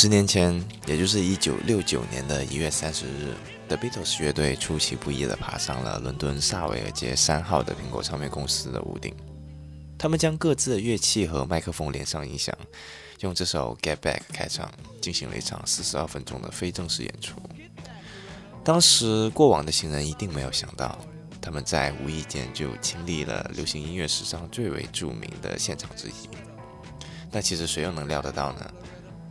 十年前，也就是一九六九年的一月三十日，The Beatles 乐队出其不意地爬上了伦敦萨维尔街三号的苹果唱片公司的屋顶。他们将各自的乐器和麦克风连上音响，用这首《Get Back》开场，进行了一场四十二分钟的非正式演出。当时，过往的行人一定没有想到，他们在无意间就经历了流行音乐史上最为著名的现场之一。但其实，谁又能料得到呢？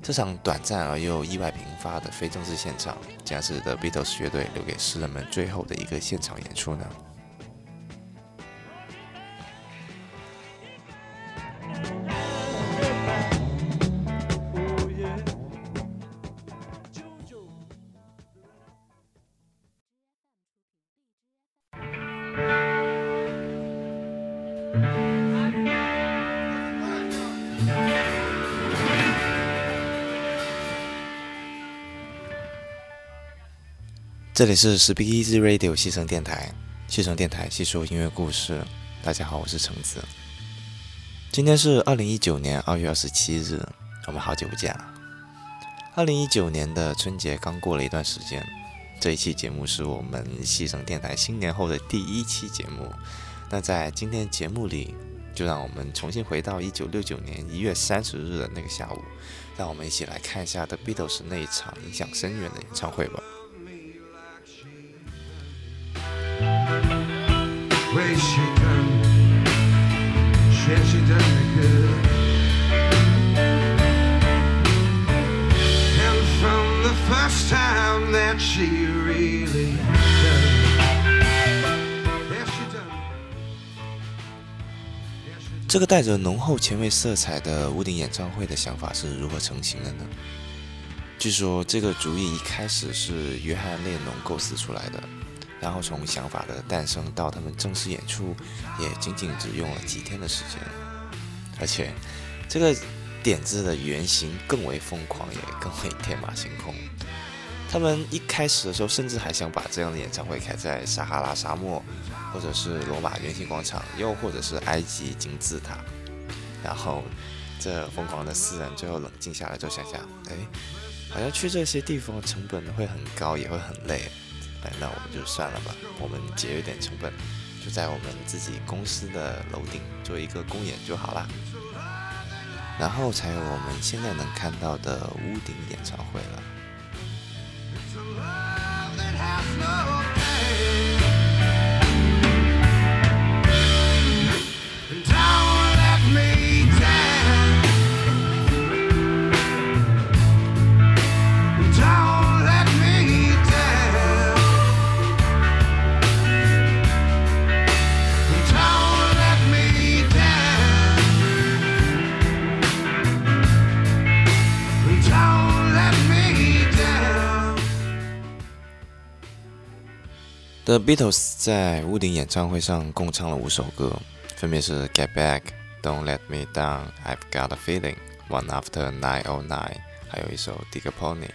这场短暂而又意外频发的非正式现场，将是 The Beatles 乐队留给诗人们最后的一个现场演出呢？这里是 Speak Easy Radio 西城电台，西城电台细说音乐故事。大家好，我是橙子。今天是二零一九年二月二十七日，我们好久不见了。二零一九年的春节刚过了一段时间，这一期节目是我们西城电台新年后的第一期节目。那在今天节目里，就让我们重新回到一九六九年一月三十日的那个下午，让我们一起来看一下 The Beatles 那一场影响深远的演唱会吧。为谁等谁去等 from the first time that she really does 这个带着浓厚前卫色彩的屋顶演唱会的想法是如何成型的呢？据说这个主意一开始是约翰列侬构思出来的。然后从想法的诞生到他们正式演出，也仅仅只用了几天的时间。而且，这个点子的原型更为疯狂，也更为天马行空。他们一开始的时候，甚至还想把这样的演唱会开在撒哈拉沙漠，或者是罗马圆形广场，又或者是埃及金字塔。然后，这疯狂的四人最后冷静下来，就想想，哎，好像去这些地方成本会很高，也会很累。哎，那我们就算了吧，我们节约点成本，就在我们自己公司的楼顶做一个公演就好了。然后才有我们现在能看到的屋顶演唱会了。The Beatles 在屋顶演唱会上共唱了五首歌，分别是《Get Back》、《Don't Let Me Down》、《I've Got a Feeling》、《One After Nine O Nine》，还有一首《Dig a Pony》。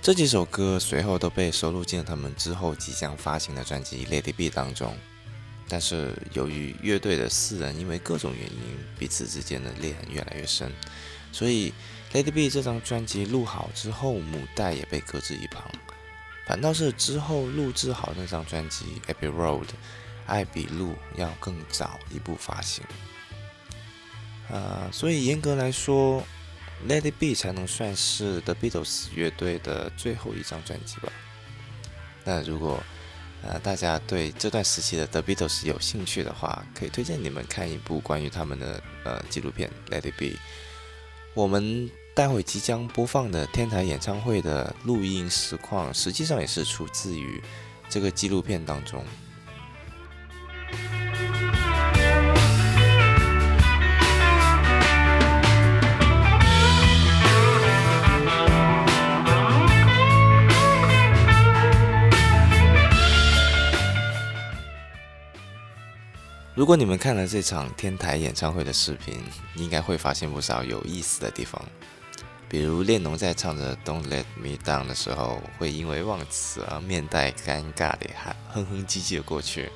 这几首歌随后都被收录进了他们之后即将发行的专辑《Lady B》当中。但是由于乐队的四人因为各种原因彼此之间的裂痕越来越深，所以《Lady B》这张专辑录好之后，母带也被搁置一旁。反倒是之后录制好那张专辑《Abbey Road》，爱比路要更早一步发行。呃，所以严格来说，《Let It Be》才能算是 The Beatles 乐队的最后一张专辑吧。那如果呃大家对这段时期的 The Beatles 有兴趣的话，可以推荐你们看一部关于他们的呃纪录片《Let It Be》。我们。待会即将播放的天台演唱会的录音实况，实际上也是出自于这个纪录片当中。如果你们看了这场天台演唱会的视频，应该会发现不少有意思的地方。比如列侬在唱着《Don't Let Me Down》的时候，会因为忘词而面带尴尬的喊哼哼唧唧的过去，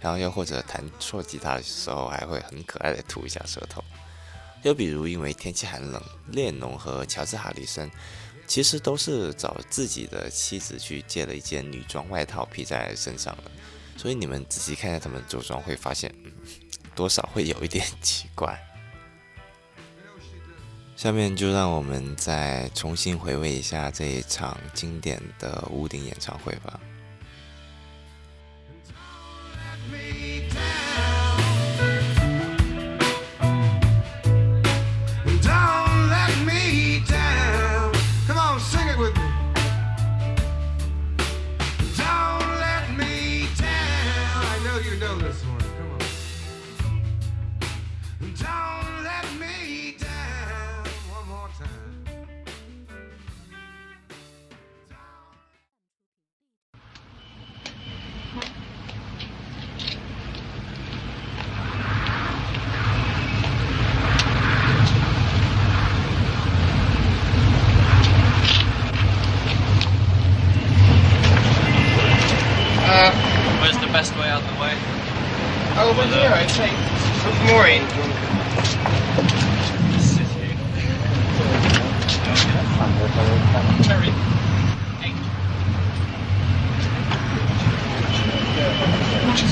然后又或者弹错吉他的时候，还会很可爱的吐一下舌头，又比如因为天气寒冷，列侬和乔治·哈里森其实都是找自己的妻子去借了一件女装外套披在身上的，所以你们仔细看一下他们着装，会发现，嗯，多少会有一点奇怪。下面就让我们再重新回味一下这一场经典的屋顶演唱会吧。Terry. Which.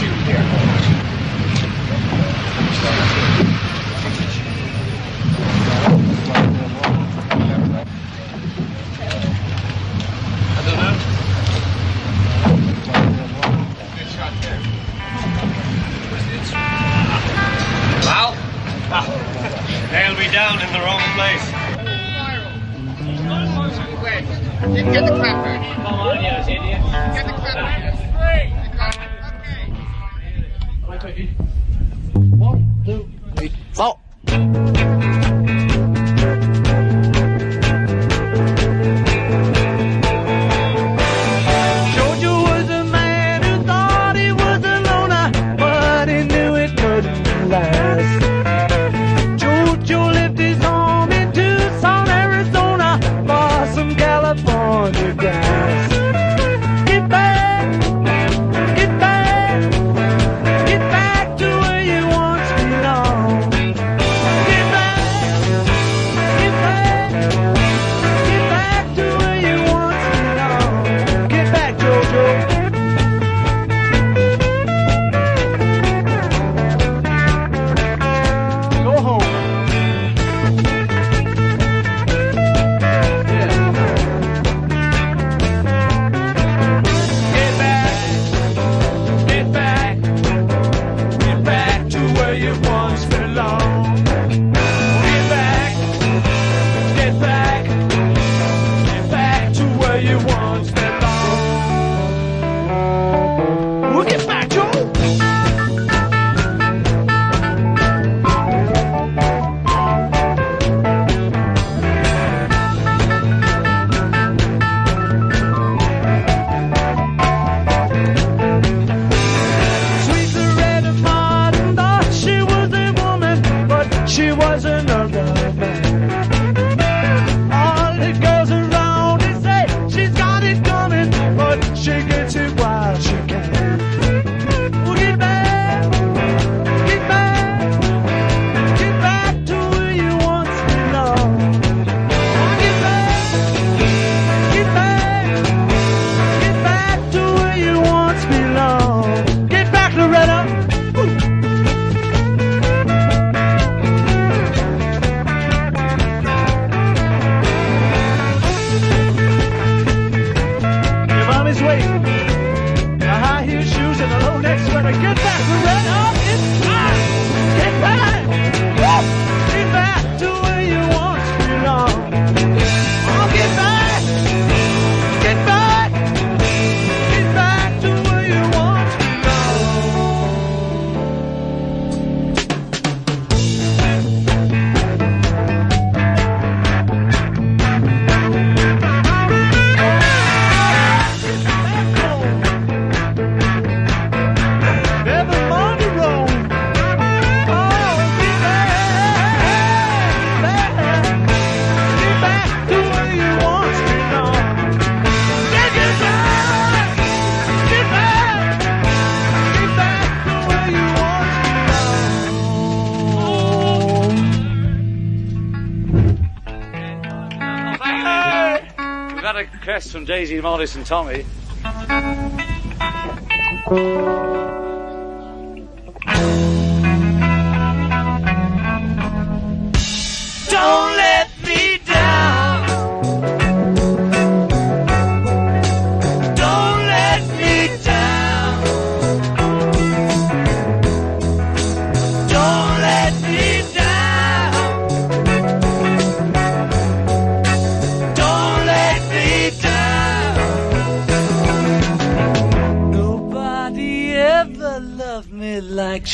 Daisy, Morris, and Tommy.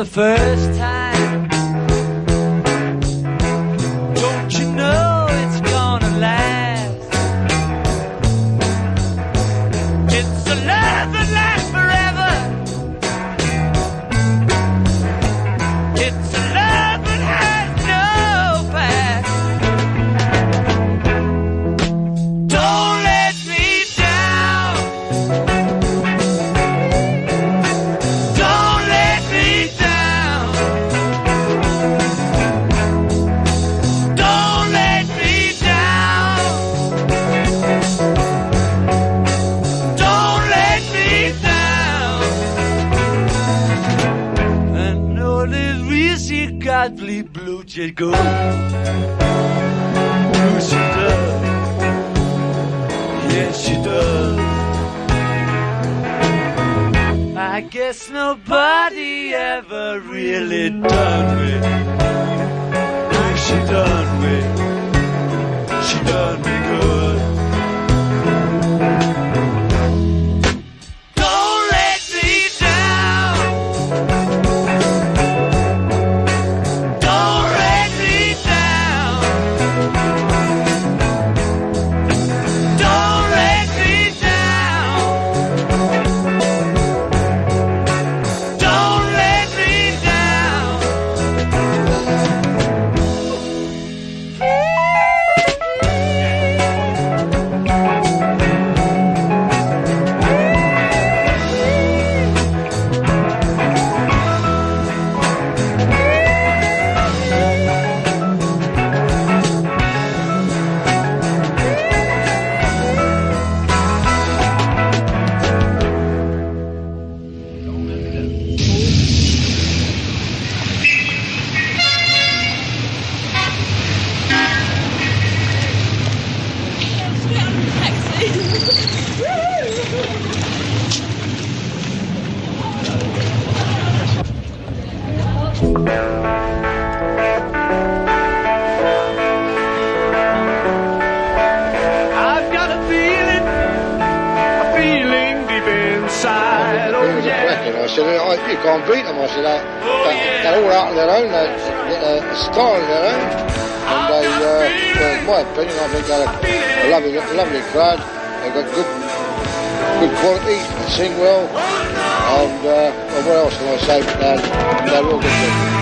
The first go. Blue she does. Yes, she does. I guess nobody ever really done me. Like she done me. She done they, they, they're all out on their own. they're, a style of their own. And they, uh, well, in my opinion, I think they're a, a lovely, lovely crowd. They've got good, good quality. They sing well. And uh, well, what else can I say? They're, they're real good. people.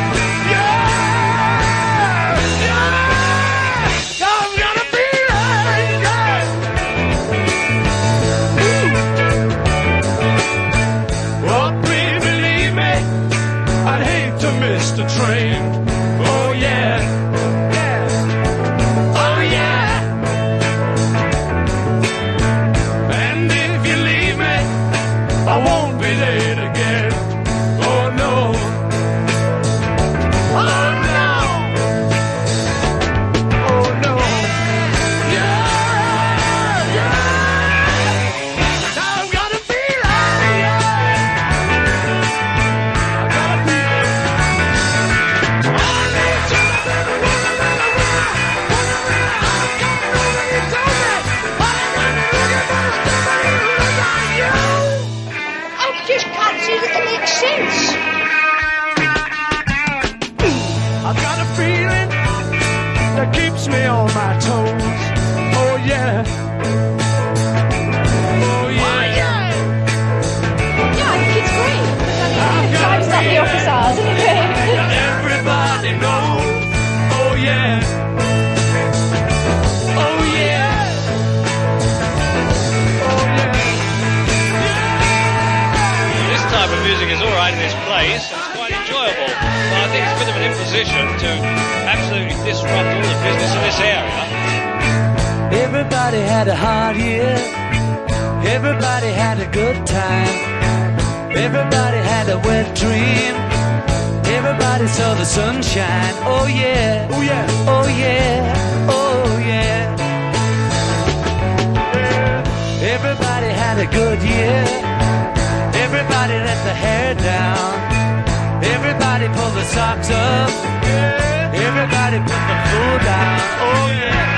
Everybody had a good time. Everybody had a wet dream. Everybody saw the sunshine. Oh yeah. Oh yeah. Oh yeah. Oh yeah. Everybody had a good year. Everybody let the hair down. Everybody pulled the socks up. Everybody put the food down. Oh yeah.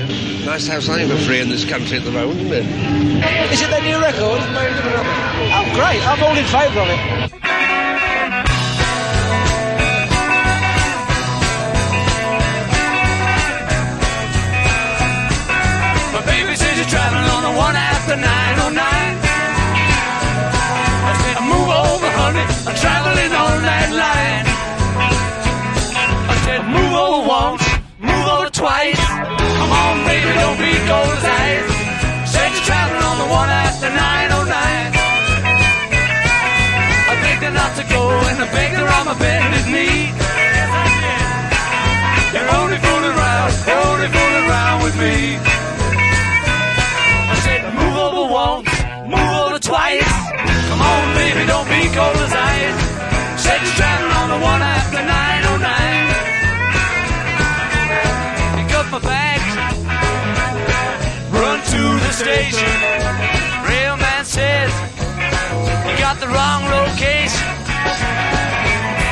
Nice to have something for free in this country at the moment, isn't it? Is it their new record? Oh, great. I'm all in favour of it. My baby says you're traveling on the one after 909. I said, move over, honey. I'm traveling on that line. I said, move over once, move over twice. Station. Railman says, you got the wrong location.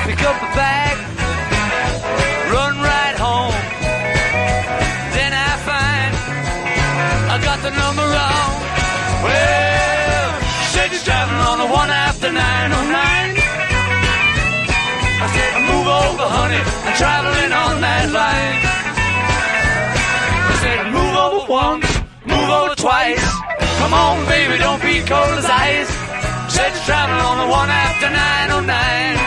Pick up my bag, run right home. Then I find I got the number wrong. Well, twice. Come on, baby, don't be cold as ice. Said you're traveling on the one after 909.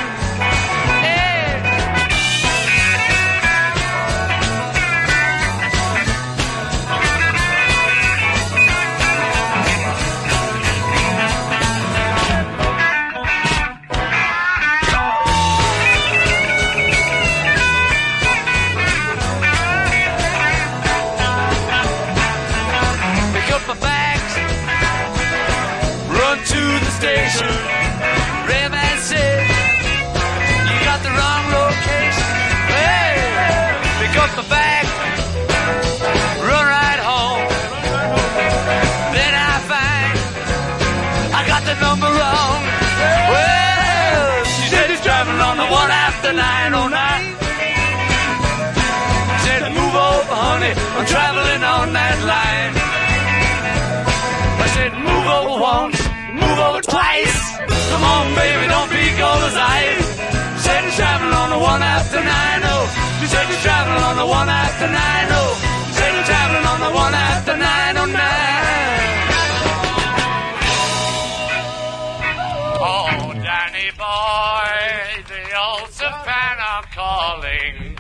After 909. Said, move over, honey. I'm traveling on that line. I said, move over once, move over twice. Come on, baby, don't be cold as ice. Said you're traveling on the one after 9 oh. She said you're traveling on the one after 9 oh. Said you're traveling on the one after 9 I'm calling.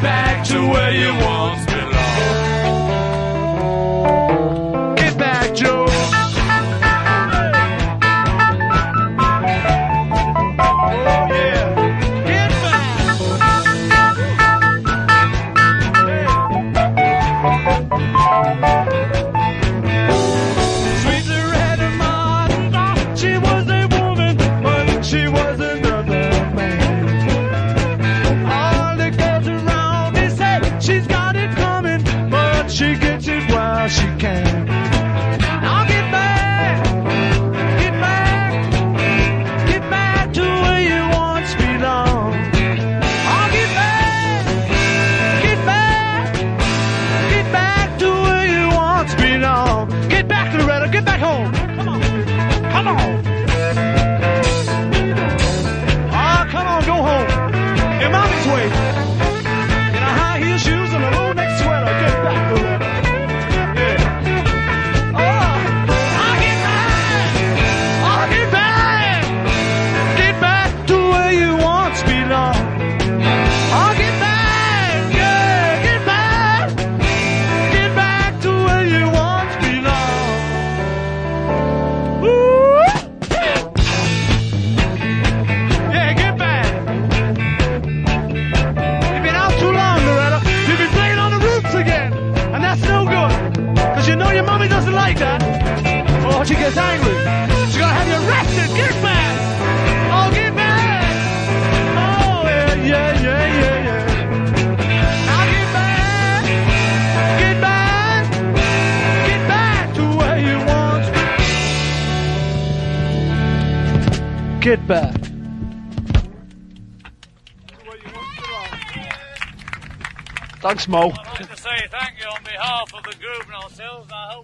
back to where you once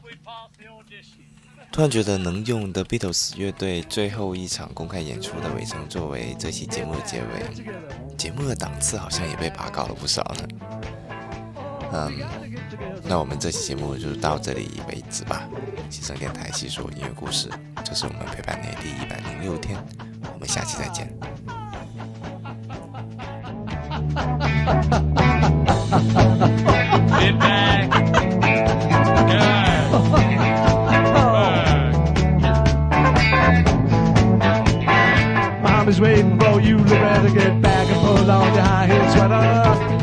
we pass the audition. 突然觉得能用 The Beatles 乐队最后一场公开演出的尾声作为这期节目的结尾，节目的档次好像也被拔高了不少呢。嗯，那我们这期节目就到这里为止吧。西声电台细说音乐故事，这是我们陪伴你的第一百零六天，我们下期再见。Get back. Mom is waiting for you, Loretta. Get back and put on your high heel sweater.